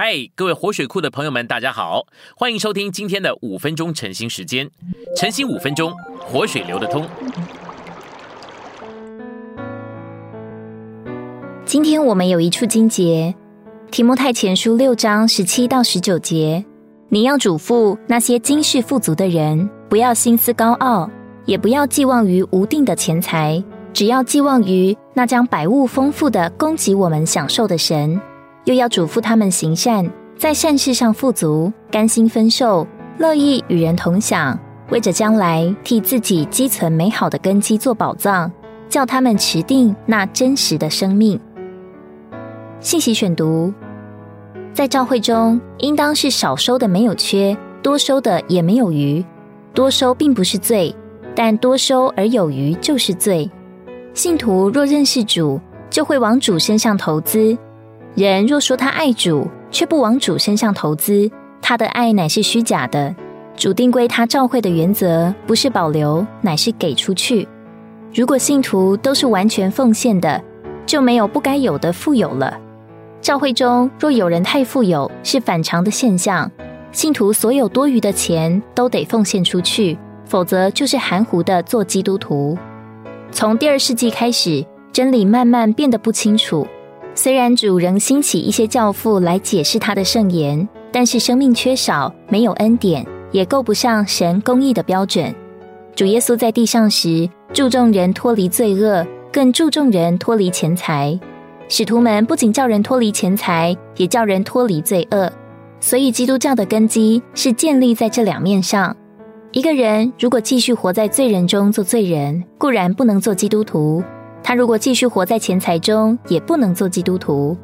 嗨，各位活水库的朋友们，大家好，欢迎收听今天的五分钟晨兴时间。晨兴五分钟，活水流得通。今天我们有一处经节，提摩太前书六章十七到十九节。你要嘱咐那些今世富足的人，不要心思高傲，也不要寄望于无定的钱财，只要寄望于那将百物丰富的供给我们享受的神。又要嘱咐他们行善，在善事上富足，甘心分受，乐意与人同享，为着将来替自己积存美好的根基做宝藏，叫他们持定那真实的生命。信息选读：在教会中，应当是少收的没有缺，多收的也没有余。多收并不是罪，但多收而有余就是罪。信徒若认识主，就会往主身上投资。人若说他爱主，却不往主身上投资，他的爱乃是虚假的。主定归他召会的原则，不是保留，乃是给出去。如果信徒都是完全奉献的，就没有不该有的富有了。教会中若有人太富有，是反常的现象。信徒所有多余的钱都得奉献出去，否则就是含糊的做基督徒。从第二世纪开始，真理慢慢变得不清楚。虽然主仍兴起一些教父来解释他的圣言，但是生命缺少，没有恩典，也够不上神公义的标准。主耶稣在地上时，注重人脱离罪恶，更注重人脱离钱财。使徒们不仅叫人脱离钱财，也叫人脱离罪恶。所以基督教的根基是建立在这两面上。一个人如果继续活在罪人中做罪人，固然不能做基督徒。他如果继续活在钱财中，也不能做基督徒。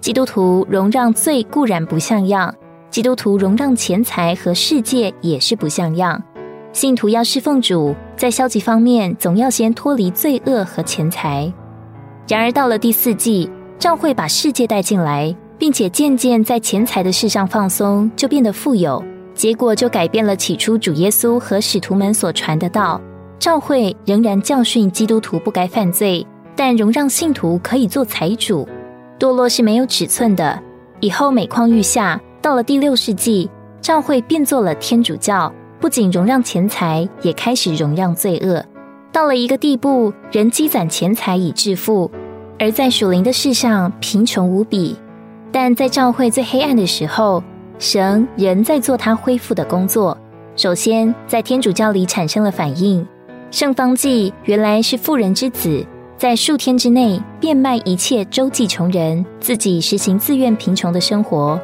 基督徒容让罪固然不像样，基督徒容让钱财和世界也是不像样。信徒要侍奉主，在消极方面总要先脱离罪恶和钱财。然而到了第四季，教会把世界带进来，并且渐渐在钱财的事上放松，就变得富有，结果就改变了起初主耶稣和使徒们所传的道。教会仍然教训基督徒不该犯罪，但容让信徒可以做财主。堕落是没有尺寸的。以后每况愈下，到了第六世纪，教会变做了天主教，不仅容让钱财，也开始容让罪恶。到了一个地步，人积攒钱财以致富，而在属灵的事上贫穷无比。但在教会最黑暗的时候，神仍在做他恢复的工作。首先，在天主教里产生了反应。圣方济原来是富人之子，在数天之内变卖一切，周济穷人，自己实行自愿贫穷的生活。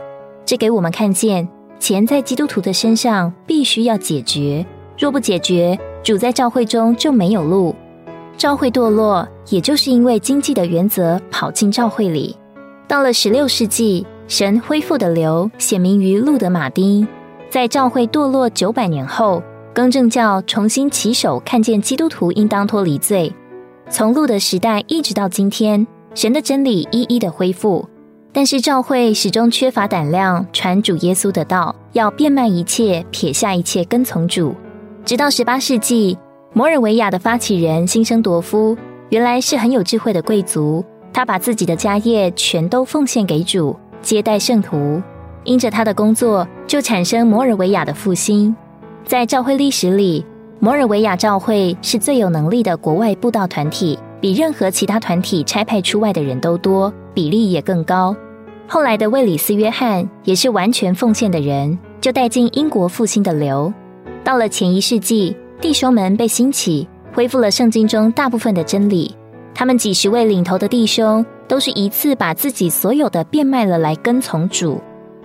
这给我们看见，钱在基督徒的身上必须要解决。若不解决，主在教会中就没有路。教会堕落，也就是因为经济的原则跑进教会里。到了十六世纪，神恢复的流显明于路德马丁，在教会堕落九百年后。更正教重新起手，看见基督徒应当脱离罪。从路的时代一直到今天，神的真理一一的恢复。但是教会始终缺乏胆量传主耶稣的道，要变卖一切，撇下一切，跟从主。直到十八世纪，摩尔维亚的发起人辛生铎夫原来是很有智慧的贵族，他把自己的家业全都奉献给主，接待圣徒。因着他的工作，就产生摩尔维亚的复兴。在教会历史里，摩尔维亚教会是最有能力的国外布道团体，比任何其他团体差派出外的人都多，比例也更高。后来的卫里斯·约翰也是完全奉献的人，就带进英国复兴的流。到了前一世纪，弟兄们被兴起，恢复了圣经中大部分的真理。他们几十位领头的弟兄，都是一次把自己所有的变卖了来跟从主。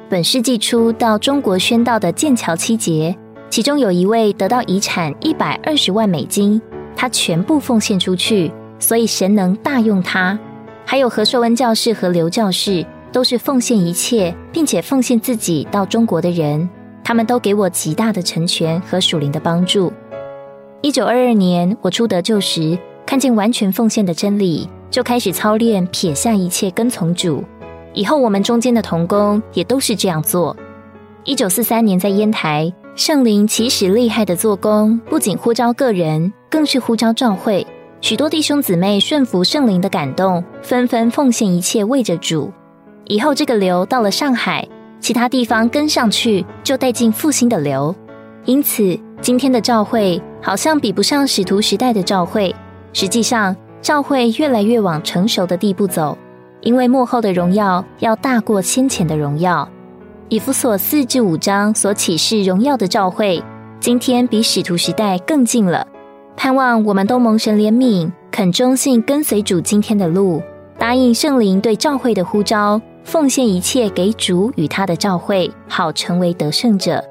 本世纪初到中国宣道的剑桥七杰。其中有一位得到遗产一百二十万美金，他全部奉献出去，所以神能大用他。还有何寿恩教士和刘教士，都是奉献一切，并且奉献自己到中国的人，他们都给我极大的成全和属灵的帮助。一九二二年我出得救时，看见完全奉献的真理，就开始操练撇下一切跟从主。以后我们中间的童工也都是这样做。一九四三年在烟台。圣灵其实厉害的做工，不仅呼召个人，更是呼召召会。许多弟兄姊妹顺服圣灵的感动，纷纷奉献一切为着主。以后这个流到了上海，其他地方跟上去就带进复兴的流。因此，今天的教会好像比不上使徒时代的教会。实际上，教会越来越往成熟的地步走，因为幕后的荣耀要大过先前的荣耀。以弗所四至五章所启示荣耀的召会，今天比使徒时代更近了。盼望我们都蒙神怜悯，肯忠信跟随主今天的路，答应圣灵对召会的呼召，奉献一切给主与他的召会，好成为得胜者。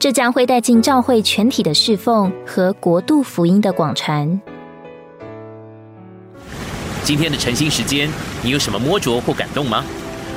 这将会带进召会全体的侍奉和国度福音的广传。今天的晨兴时间，你有什么摸着或感动吗？